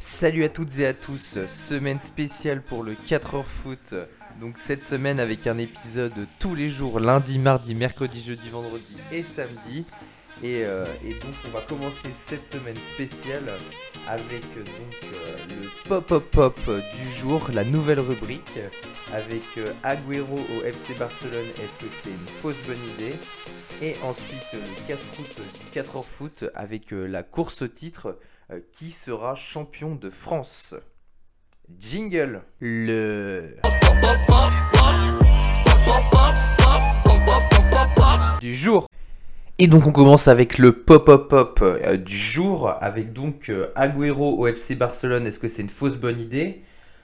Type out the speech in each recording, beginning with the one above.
Salut à toutes et à tous, semaine spéciale pour le 4h foot. Donc cette semaine avec un épisode tous les jours, lundi, mardi, mercredi, jeudi, vendredi et samedi. Et, euh, donc on va commencer cette semaine spéciale avec euh, donc euh, le pop-up-pop du jour, la nouvelle rubrique avec Agüero au FC Barcelone, est-ce que c'est une fausse bonne idée? Et ensuite le casse-croûte du 4h foot avec la course au titre qui sera champion de France? Jingle Le du jour. Et donc on commence avec le pop-up-pop euh, du jour, avec donc euh, Agüero au FC Barcelone, est-ce que c'est une fausse bonne idée?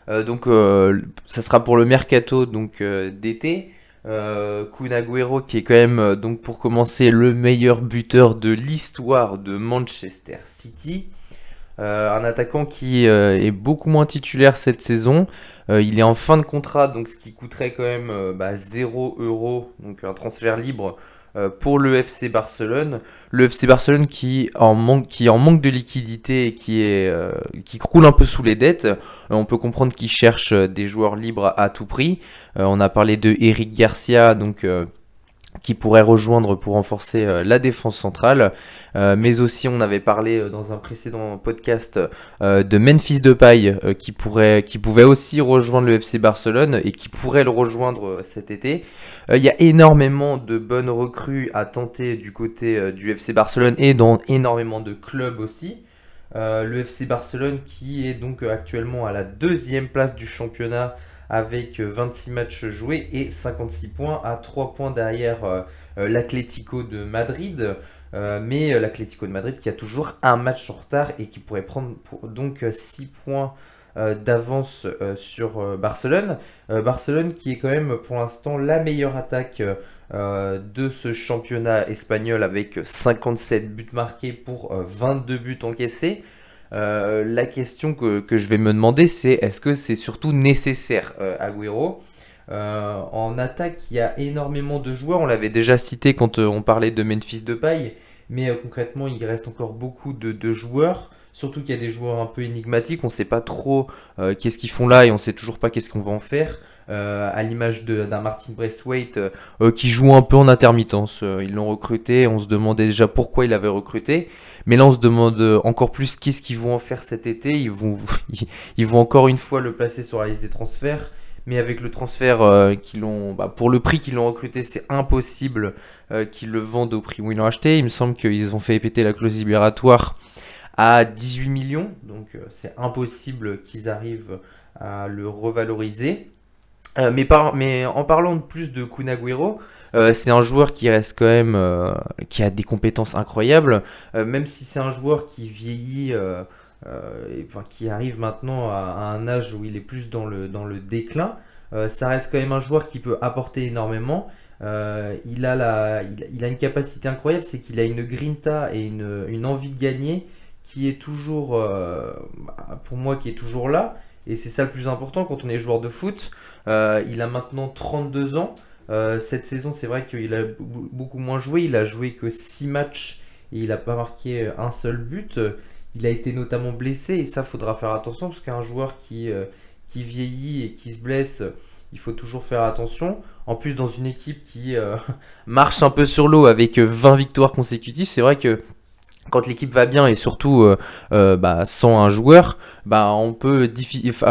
Euh, Donc euh, ça sera pour le mercato euh, d'été. Euh, Kun Agüero qui est quand même euh, donc pour commencer le meilleur buteur de l'histoire de Manchester City. Euh, un attaquant qui euh, est beaucoup moins titulaire cette saison. Euh, il est en fin de contrat, donc ce qui coûterait quand même bah, 0 euros, donc un transfert libre pour le FC Barcelone. Le FC Barcelone qui en manque, qui en manque de liquidité et qui est, qui croule un peu sous les dettes. On peut comprendre qu'il cherche des joueurs libres à tout prix. On a parlé de Eric Garcia, donc qui pourrait rejoindre pour renforcer euh, la défense centrale. Euh, mais aussi, on avait parlé euh, dans un précédent podcast de Memphis Depay, euh, qui pourrait, qui pouvait aussi rejoindre le FC Barcelone et qui pourrait le rejoindre cet été. Il y a énormément de bonnes recrues à tenter du côté du FC Barcelone et dans énormément de clubs aussi. Le FC Barcelone qui est donc actuellement à la deuxième place du championnat avec euh, 26 matchs joués et 56 points à 3 points derrière euh, euh, l'Atlético de Madrid. Euh, mais l'Atlético de Madrid qui a toujours un match en retard et qui pourrait prendre donc 6 points d'avance sur Barcelone. Barcelone qui est quand même pour l'instant la meilleure attaque de ce championnat espagnol avec 57 buts marqués pour euh, 22 buts encaissés. Euh, la question que, je vais me demander c'est est-ce que c'est surtout nécessaire euh, Agüero? Euh, en attaque, il y a énormément de joueurs. On l'avait déjà cité quand on parlait de Memphis Depay, mais euh, concrètement, il reste encore beaucoup de, de joueurs. Surtout qu'il y a des joueurs un peu énigmatiques. On ne sait pas trop qu'est-ce qu'ils font là et on ne sait toujours pas qu'est-ce qu'on va en faire. Euh, à l'image d'un Martin Braithwaite euh, qui joue un peu en intermittence. Euh, ils l'ont recruté, on se demandait déjà pourquoi il avait recruté, mais là on se demande encore plus qu'est-ce qu'ils vont en faire cet été. Ils vont, encore une fois le placer sur la liste des transferts, mais avec le transfert qu'ils l'ont, bah, pour le prix qu'ils l'ont recruté, c'est impossible qu'ils le vendent au prix où ils l'ont acheté. Il me semble qu'ils ont fait péter la clause libératoire à 18 millions, donc c'est impossible qu'ils arrivent à le revaloriser. Euh, mais, en parlant de plus de Kun Agüero, euh, c'est un joueur qui reste quand même, euh, qui a des compétences incroyables, euh, même si c'est un joueur qui vieillit, qui arrive maintenant à, un âge où il est plus dans le, dans le déclin, ça reste quand même un joueur qui peut apporter énormément. Il, a la, il, a une capacité incroyable, c'est qu'il a une grinta et une, une envie de gagner qui est toujours, bah, pour moi, qui est toujours là. Et c'est ça le plus important quand on est joueur de foot. Euh, il a maintenant 32 ans. Euh, cette saison, c'est vrai qu'il a beaucoup moins joué. Il a joué que 6 matchs et il n'a pas marqué un seul but. Il a été notamment blessé et ça, faudra faire attention parce qu'un joueur qui, euh, qui vieillit et qui se blesse, il faut toujours faire attention. En plus, dans une équipe qui marche un peu sur l'eau avec 20 victoires consécutives, c'est vrai que quand l'équipe va bien et surtout bah, sans un joueur, bah, on peut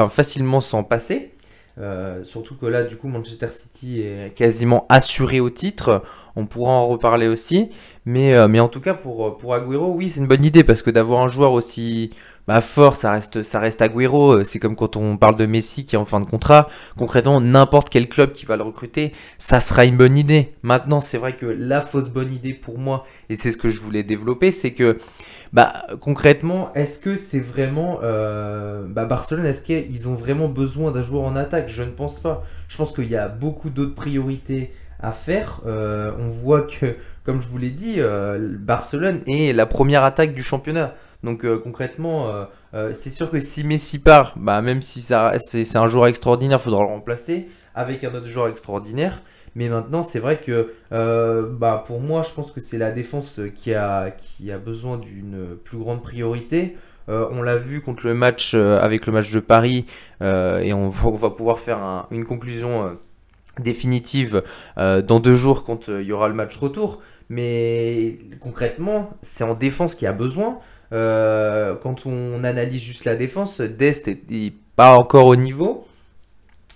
facilement s'en passer. Euh, surtout que là, du coup, Manchester City est quasiment assuré au titre. On pourra en reparler aussi. Mais, euh, en tout cas, pour, pour Agüero, oui, c'est une bonne idée parce que d'avoir un joueur aussi bah, fort, ça reste, ça reste Agüero. Euh, C'est comme quand on parle de Messi qui est en fin de contrat. Concrètement, n'importe quel club qui va le recruter, ça sera une bonne idée. Maintenant, c'est vrai que la fausse bonne idée pour moi, et c'est ce que je voulais développer, c'est que bah, concrètement, est-ce que c'est vraiment euh, bah, Barcelone, est-ce qu'ils ont vraiment besoin d'un joueur en attaque? Je ne pense pas. Je pense qu'il y a beaucoup d'autres priorités à faire. Euh, on voit que, comme je vous l'ai dit, Barcelone est la première attaque du championnat. Donc euh, concrètement, euh, euh, c'est sûr que si Messi part, bah, même si c'est, un joueur extraordinaire, il faudra le remplacer avec un autre joueur extraordinaire. Mais maintenant, c'est vrai que bah, pour moi, je pense que c'est la défense qui a, qui a besoin d'une plus grande priorité. on l'a vu contre le match avec le match de Paris et on va, pouvoir faire une conclusion définitive dans deux jours quand il y aura le match retour. Mais concrètement, c'est en défense qu'il y a besoin. Quand on analyse juste la défense, Dest n'est pas encore au niveau.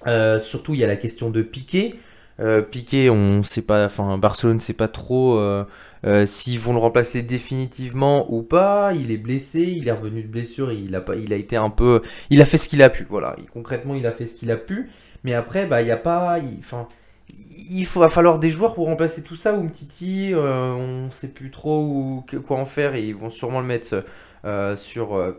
surtout, il y a la question de Piqué. Euh, Piqué, on sait pas, enfin Barcelone sait pas trop euh, euh, s'ils vont le remplacer définitivement ou pas. Il est blessé, il est revenu de blessure, il a il a été un peu, il a fait ce qu'il a pu. Voilà, concrètement, il a fait ce qu'il a pu. Mais après, bah, il y a pas, il, va falloir des joueurs pour remplacer tout ça. Ou Mtiti, on sait plus trop quoi en faire et ils vont sûrement le mettre sur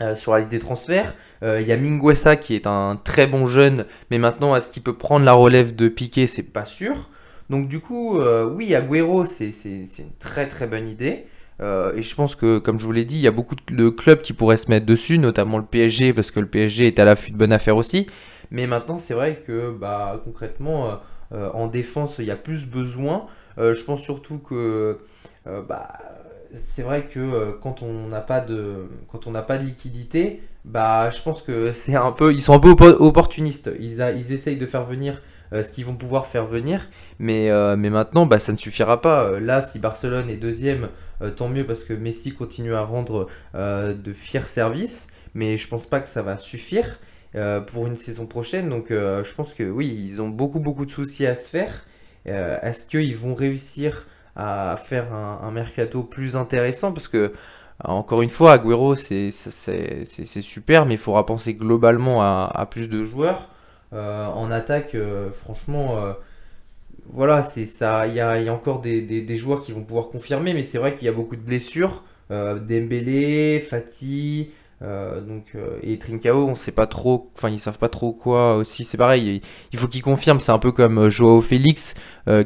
euh, sur la liste des transferts. Euh, il y a Minguesa qui est un très bon jeune, mais maintenant, est-ce qu'il peut prendre la relève de Piqué? C'est pas sûr. Donc, du coup, euh, oui, Agüero, c'est une très très bonne idée. et je pense que, comme je vous l'ai dit, il y a beaucoup de clubs qui pourraient se mettre dessus, notamment le PSG, parce que le PSG est à l'affût de bonne affaire aussi. Mais maintenant, c'est vrai que bah, concrètement, en défense, il y a plus besoin. je pense surtout que bah, c'est vrai que euh, quand on n'a pas de quand on n'a pas de liquidité, bah je pense que c'est un peu ils sont un peu opportunistes. Ils, ils essayent de faire venir euh, ce qu'ils vont pouvoir faire venir, mais, euh, mais maintenant bah, ça ne suffira pas. Là, si Barcelone est deuxième, tant mieux parce que Messi continue à rendre de fiers services, mais je pense pas que ça va suffire pour une saison prochaine. Donc je pense que oui, ils ont beaucoup beaucoup de soucis à se faire. Est-ce qu'ils vont réussir à faire un, mercato plus intéressant? Parce que encore une fois, Agüero, c'est super, mais il faudra penser globalement à, plus de joueurs. Euh, en attaque, euh, franchement, euh, voilà, c'est ça. Il y a, encore des, des, joueurs qui vont pouvoir confirmer, mais c'est vrai qu'il y a beaucoup de blessures. Dembélé, Fati, euh, donc, euh, et Trincao, on sait pas trop, enfin ils savent pas trop quoi aussi. C'est pareil, il faut qu'ils confirment. C'est un peu comme euh, Joao Félix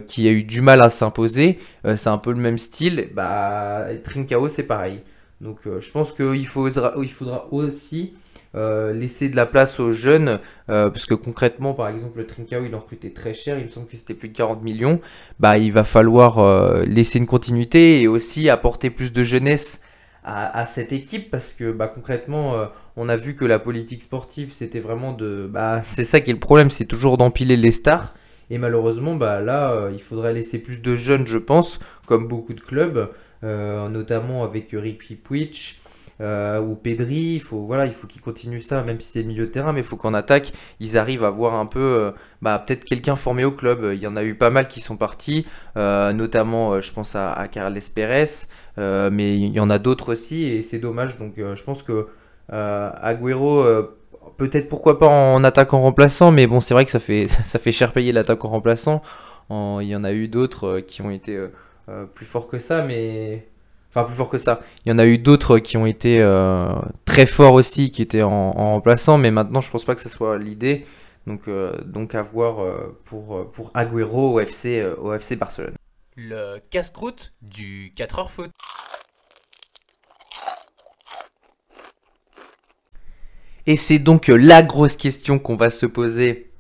qui a eu du mal à s'imposer. c'est un peu le même style. Bah, Trincao, c'est pareil. Donc, je pense qu'il faudra, il faudra aussi laisser de la place aux jeunes, parce que concrètement, par exemple, le Trincao, il en recrutait très cher, il me semble que c'était plus de 40 millions, bah, il va falloir laisser une continuité et aussi apporter plus de jeunesse à, cette équipe parce que bah, concrètement, euh, on a vu que la politique sportive, c'était vraiment de. Bah, c'est ça qui est le problème, c'est toujours d'empiler les stars. Et malheureusement, bah, là, euh, il faudrait laisser plus de jeunes, je pense, comme beaucoup de clubs, euh, notamment avec Ricky Puig. Ou Pedri, il faut voilà, il faut qu'ils continuent ça, même si c'est milieu de terrain, mais il faut qu'en attaque, ils arrivent à voir un peu, bah, peut-être quelqu'un formé au club. Il y en a eu pas mal qui sont partis, notamment, je pense à, Carles Pérez, euh, mais il y en a d'autres aussi et c'est dommage. Donc euh, je pense que euh, Agüero peut-être pourquoi pas en attaquant remplaçant, mais bon, c'est vrai que ça fait, ça fait cher payer l'attaquant remplaçant. il y en a eu d'autres qui ont été plus forts que ça, mais. Enfin, plus fort que ça. Il y en a eu d'autres qui ont été très forts aussi, qui étaient en, remplaçant, mais maintenant, je pense pas que ce soit l'idée. Donc, donc à voir pour, pour Agüero au FC, au FC Barcelone. Le casse-croûte du 4h foot. Et c'est donc euh, la grosse question qu'on va se poser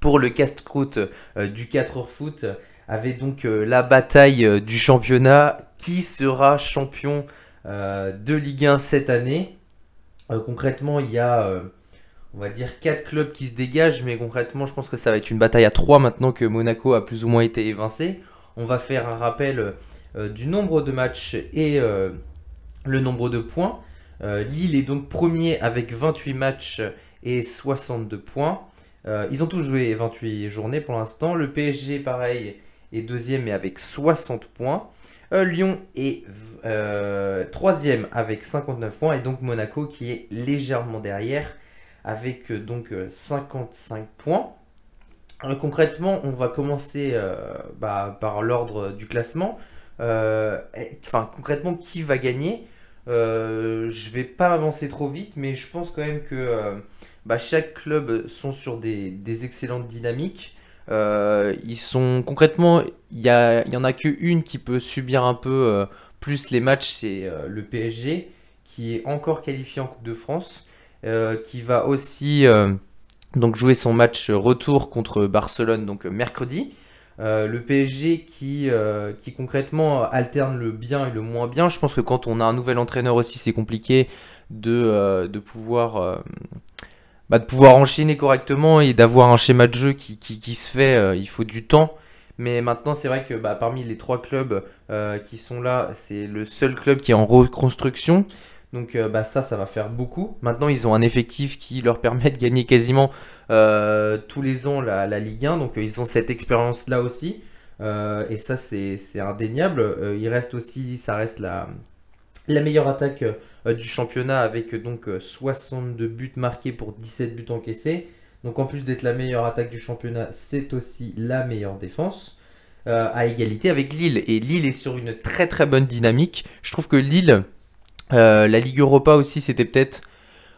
pour le casse-croûte euh, du 4h foot. Avec donc euh, la bataille du championnat. Qui sera champion de Ligue 1 cette année Concrètement, il y a on va dire 4 clubs qui se dégagent, mais concrètement, je pense que ça va être une bataille à 3 maintenant que Monaco a plus ou moins été évincé. On va faire un rappel euh, du nombre de matchs et euh, le nombre de points. Euh, Lille est donc premier avec 28 matchs et 62 points. ils ont tous joué 28 journées pour l'instant. Le PSG, pareil, deuxième mais avec 60 points. Lyon est troisième avec 59 points. Et donc Monaco qui est légèrement derrière avec donc 55 points. Euh, concrètement, on va commencer euh, bah, par l'ordre du classement. Euh, enfin, concrètement, qui va gagner? Je vais pas avancer trop vite, mais je pense quand même que bah, chaque club sont sur des, excellentes dynamiques. Sont concrètement, il y, en a qu'une qui peut subir un peu plus les matchs, c'est le PSG qui est encore qualifié en Coupe de France, qui va aussi donc jouer son match retour contre Barcelone donc mercredi. Euh, le PSG qui, euh, concrètement alterne le bien et le moins bien. Je pense que quand on a un nouvel entraîneur aussi, c'est compliqué de pouvoir bah, de pouvoir enchaîner correctement et d'avoir un schéma de jeu qui, qui, se fait. Euh, il faut du temps. Mais maintenant, c'est vrai que bah, parmi les trois clubs euh, qui sont là, c'est le seul club qui est en reconstruction. Donc euh, bah, ça, ça va faire beaucoup. Maintenant, ils ont un effectif qui leur permet de gagner quasiment tous les ans la, la Ligue 1. Donc ils ont cette expérience-là aussi. et ça, c'est indéniable. il reste aussi, ça reste la, la meilleure attaque euh, du championnat avec donc 62 euh, buts marqués pour 17 buts encaissés. Donc en plus d'être la meilleure attaque du championnat, c'est aussi la meilleure défense. Euh, à égalité avec Lille. Et Lille est sur une très très bonne dynamique. Je trouve que Lille, la Ligue Europa aussi, c'était peut-être...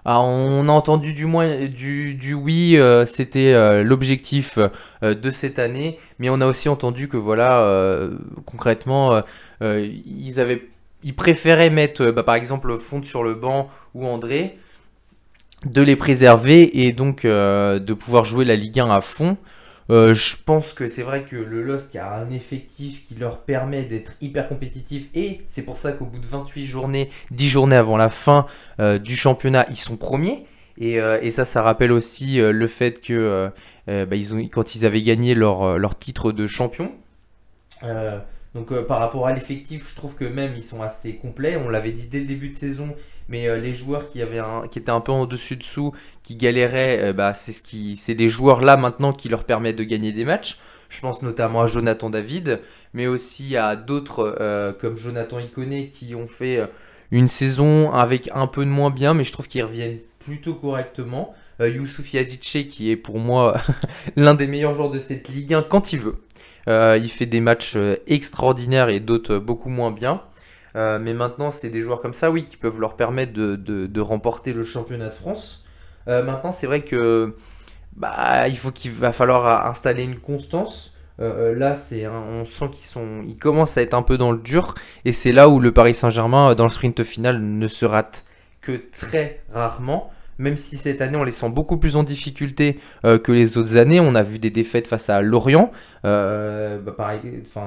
Ah, on a entendu du moins du oui, c'était l'objectif de cette année, mais on a aussi entendu que voilà, concrètement, ils avaient il préférait mettre euh, bah, par exemple Fonte sur le banc ou André, de les préserver et donc euh, de pouvoir jouer la Ligue 1 à fond. Euh, je pense que c'est vrai que le LOSC a un effectif qui leur permet d'être hyper compétitif et c'est pour ça qu'au bout de 28 journées, 10 journées avant la fin du championnat, ils sont premiers. Et, ça, ça rappelle aussi le fait que bah, ils ont, quand ils avaient gagné leur, leur titre de champion, donc euh, par rapport à l'effectif, je trouve que même ils sont assez complets. On l'avait dit dès le début de saison, mais euh, les joueurs qui étaient un peu en dessus dessous, qui galéraient, euh, bah, c'est ce qui, c'est des joueurs là maintenant qui leur permettent de gagner des matchs. Je pense notamment à Jonathan David, mais aussi à d'autres comme Jonathan Iconé qui ont fait une saison avec un peu de moins bien, mais je trouve qu'ils reviennent plutôt correctement. Youssouf Yadiche qui est pour moi l'un des meilleurs joueurs de cette Ligue 1 quand il veut. Euh, il fait des matchs euh, extraordinaires et d'autres euh, beaucoup moins bien. mais maintenant, c'est des joueurs comme ça, oui, qui peuvent leur permettre de, remporter le championnat de France. maintenant, c'est vrai que bah, il faut qu'il va falloir installer une constance. là, c'est on sent qu'ils sont, ils commencent à être un peu dans le dur, et c'est là où le Paris Saint-Germain dans le sprint final ne se rate que très rarement même si cette année on les sent beaucoup plus en difficulté euh, que les autres années. On a vu des défaites face à Lorient, euh, bah,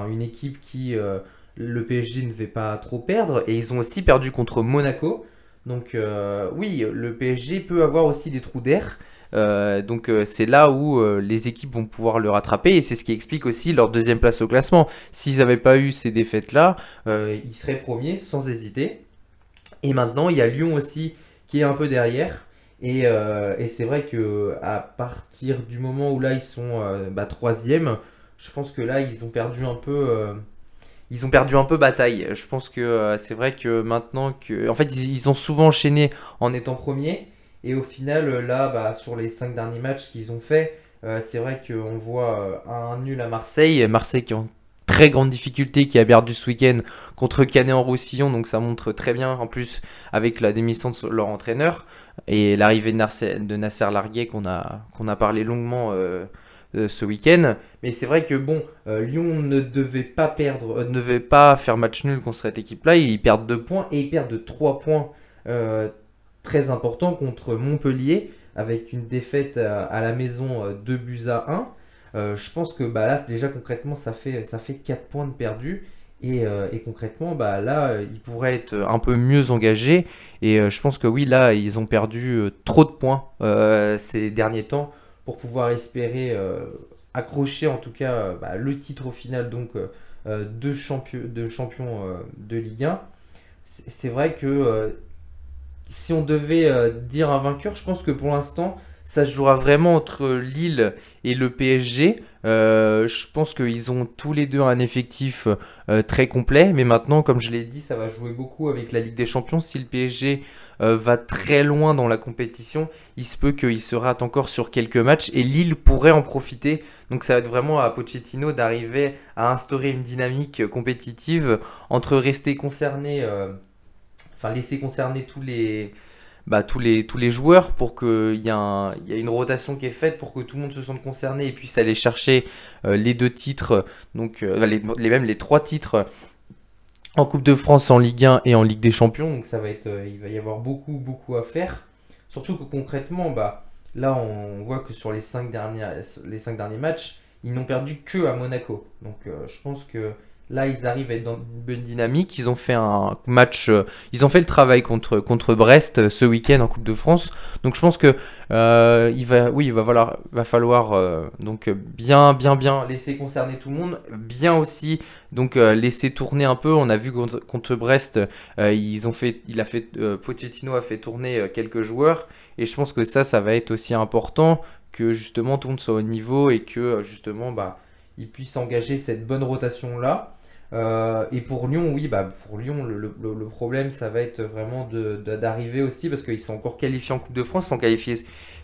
une équipe qui euh, le PSG ne fait pas trop perdre, et ils ont aussi perdu contre Monaco. Donc oui, le PSG peut avoir aussi des trous d'air. donc c'est là où les équipes vont pouvoir le rattraper et c'est ce qui explique aussi leur deuxième place au classement. S'ils n'avaient pas eu ces défaites-là, ils seraient premiers sans hésiter. Et maintenant, il y a Lyon aussi qui est un peu derrière. Euh, et, c'est vrai que à partir du moment où là ils sont euh, bah, troisième, je pense que là ils ont perdu un peu, euh, ils ont perdu un peu bataille. Je pense que c'est vrai que maintenant que, en fait ils, ont souvent enchaîné en étant premiers et au final là bah, sur les cinq derniers matchs qu'ils ont fait, c'est vrai qu'on voit un nul à Marseille, Marseille qui est en très grande difficulté, qui a perdu ce week-end contre Canet en Roussillon, donc ça montre très bien en plus avec la démission de leur entraîneur et l'arrivée de Nasser, Larguet qu'on a, qu'on a parlé longuement euh, euh, ce week-end. Mais c'est vrai que bon, euh, Lyon ne devait pas perdre, ne devait pas faire match nul contre cette équipe-là. Ils perdent 2 points et ils perdent 3 points très importants contre Montpellier avec une défaite à, la maison 2 buts à 1. Je pense que bah, là, déjà concrètement, ça fait, ça fait 4 points de perdus. Euh, et, concrètement, bah, là, euh, ils pourraient être un peu mieux engagés. Et euh, je pense que oui, là, ils ont perdu trop de points ces derniers temps pour pouvoir espérer accrocher en tout cas bah, le titre au final donc, de, champion, de champion de Ligue 1. C'est vrai que si on devait dire un vainqueur, je pense que pour l'instant, ça se jouera vraiment entre Lille et le PSG. Euh, je pense qu'ils ont tous les deux un effectif euh, très complet, mais maintenant, comme je l'ai dit, ça va jouer beaucoup avec la Ligue des Champions. Si le PSG euh, va très loin dans la compétition, il se peut qu'il se rate encore sur quelques matchs et Lille pourrait en profiter. Donc ça va être vraiment à Pochettino d'arriver à instaurer une dynamique compétitive entre rester concerné, enfin laisser concerner tous les bah, tous, les, joueurs pour qu'il y, y a une rotation qui est faite pour que tout le monde se sente concerné et puisse aller chercher euh, les deux titres, donc euh, les, les, même les trois titres en Coupe de France, en Ligue 1 et en Ligue des Champions. Donc ça va être, euh, il va y avoir beaucoup, beaucoup à faire. Surtout que concrètement, bah, là on voit que sur les cinq, dernières, les cinq derniers matchs, ils n'ont perdu que à Monaco. Donc je pense que Là, ils arrivent à être dans une bonne dynamique. Ils ont fait un match, euh, ils ont fait le travail contre, contre Brest euh, ce week-end en Coupe de France. Donc, je pense que euh, il va, oui, il va falloir, va falloir donc bien, bien, bien laisser concerner tout le monde, bien aussi donc laisser tourner un peu. On a vu contre, contre Brest, ils ont fait, il a fait, Pochettino a fait tourner quelques joueurs, et je pense que ça, ça va être aussi important que justement tout le monde soit au niveau et que justement, bah, il puisse engager cette bonne rotation là. Euh, et pour Lyon, oui, bah pour Lyon, le, problème, ça va être vraiment d'arriver aussi parce qu'ils sont encore qualifiés en Coupe de France. Ils sont qualifiés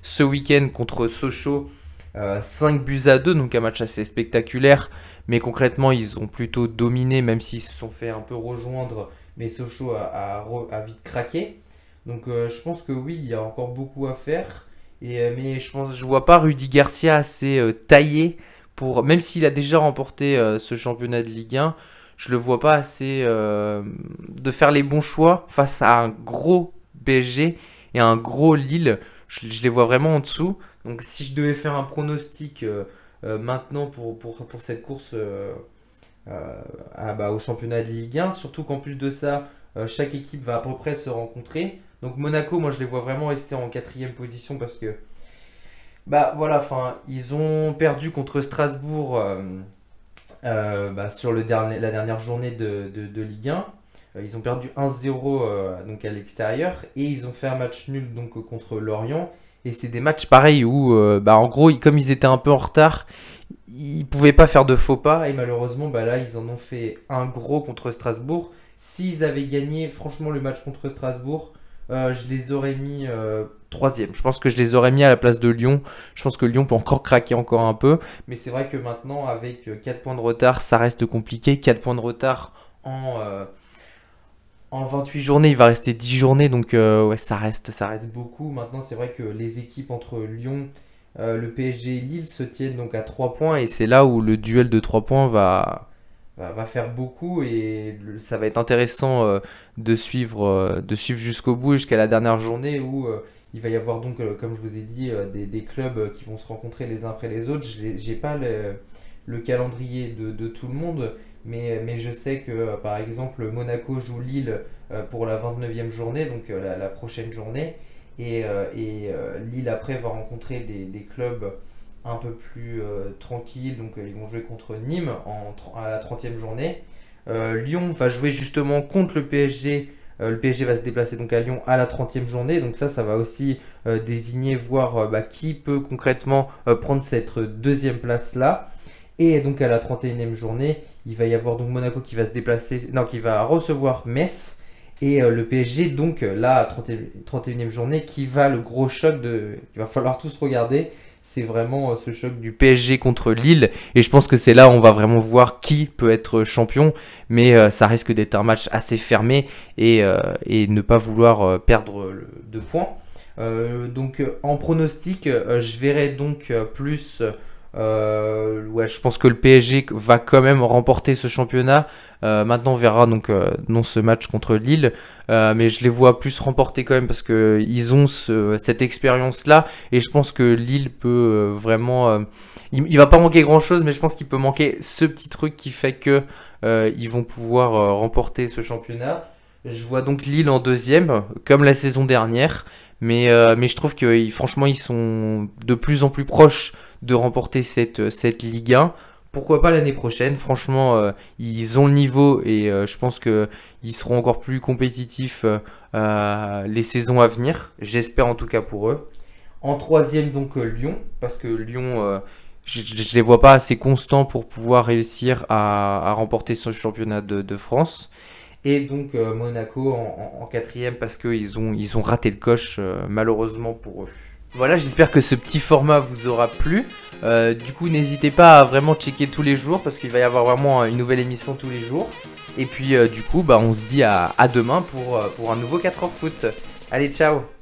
ce week-end contre Sochaux, 5 euh, buts à 2, donc un match assez spectaculaire. Mais concrètement, ils ont plutôt dominé, même s'ils se sont fait un peu rejoindre. Mais Sochaux a, vite craqué. Donc euh, je pense que oui, il y a encore beaucoup à faire. Et, mais je pense, je vois pas Rudy Garcia assez taillé même s'il a déjà remporté ce championnat de Ligue 1 je le vois pas assez euh, de faire les bons choix face à un gros PSG et un gros Lille. Je, les vois vraiment en dessous. Donc si je devais faire un pronostic euh, euh, maintenant pour, pour, pour, cette course à, bah, au championnat de Ligue 1, surtout qu'en plus de ça, chaque équipe va à peu près se rencontrer. Donc Monaco, moi je les vois vraiment rester en quatrième position parce que bah voilà, enfin ils ont perdu contre Strasbourg euh, bah, sur le dernier, la dernière journée de, de, Ligue 1. Euh, ils ont perdu 1-0 euh, donc à l'extérieur et ils ont fait un match nul donc contre Lorient. Et c'est des matchs pareils où, bah, en gros, comme ils étaient un peu en retard, ils pouvaient pas faire de faux pas et malheureusement bah là ils en ont fait un gros contre Strasbourg. S'ils avaient gagné franchement le match contre Strasbourg, euh, je les aurais mis euh, troisième. Je pense que je les aurais mis à la place de Lyon. Je pense que Lyon peut encore craquer encore un peu. Mais c'est vrai que maintenant, avec 4 euh, points de retard, ça reste compliqué. 4 points de retard en, en 28 journées, il va rester 10 journées. Donc ouais, ça reste, ça reste beaucoup. Maintenant, c'est vrai que les équipes entre Lyon, le PSG et Lille se tiennent donc à 3 points. Et c'est là où le duel de 3 points va va, faire beaucoup et ça va être intéressant euh, de suivre, euh, de suivre jusqu'au bout, jusqu'à la dernière journée où euh, il va y avoir donc, comme je vous ai dit, des, clubs qui vont se rencontrer les uns après les autres. Je n'ai pas le, calendrier de, tout le monde, mais, mais je sais que par exemple Monaco joue Lille pour la 29e journée, donc la, prochaine journée, et, et Lille après va rencontrer des, des clubs un peu plus euh, tranquille. Donc euh, ils vont jouer contre Nîmes en, à la 30e journée. Euh, Lyon va jouer justement contre le PSG. le PSG va se déplacer donc à Lyon à la 30e journée. Donc ça, ça va aussi désigner, voir bah, qui peut concrètement prendre cette deuxième place-là. Et donc à la 31e journée, il va y avoir donc Monaco qui va se déplacer, non, qui va recevoir Metz. Et le PSG, donc là, 31e journée, qui va le gros choc de. Il va falloir tous regarder c'est vraiment euh, ce choc du PSG contre Lille. Et je pense que c'est là où on va vraiment voir qui peut être champion. Mais euh, ça risque d'être un match assez fermé et, euh, ne pas vouloir perdre de points. donc en pronostic, je verrai donc plus euh, ouais, je pense que le PSG va quand même remporter ce championnat. Euh, maintenant, on verra donc euh, ce match contre Lille, mais je les vois plus remporter quand même parce que ils ont cette expérience là et je pense que Lille peut vraiment. Il, il, va pas manquer grand chose, mais je pense qu'il peut manquer ce petit truc qui fait que ils vont pouvoir remporter ce championnat. Je vois donc Lille en deuxième, comme la saison dernière. Mais, mais je trouve que franchement, ils sont de plus en plus proches de remporter cette, cette Ligue 1. Pourquoi pas l'année prochaine? Franchement, euh, ils ont le niveau et euh, je pense qu'ils seront encore plus compétitifs euh, les saisons à venir. J'espère en tout cas pour eux. En troisième, donc Lyon, parce que Lyon, je ne les vois pas assez constants pour pouvoir réussir à, remporter ce championnat de, France. Et donc Monaco en, quatrième parce qu'ils ont, ils ont raté le coche malheureusement pour eux. Voilà, j'espère que ce petit format vous aura plu. Euh, du coup, n'hésitez pas à vraiment checker tous les jours parce qu'il va y avoir vraiment une nouvelle émission tous les jours. Et puis, euh, du coup, bah, on se dit à, demain pour, euh, pour un nouveau 4 heures foot. Allez, ciao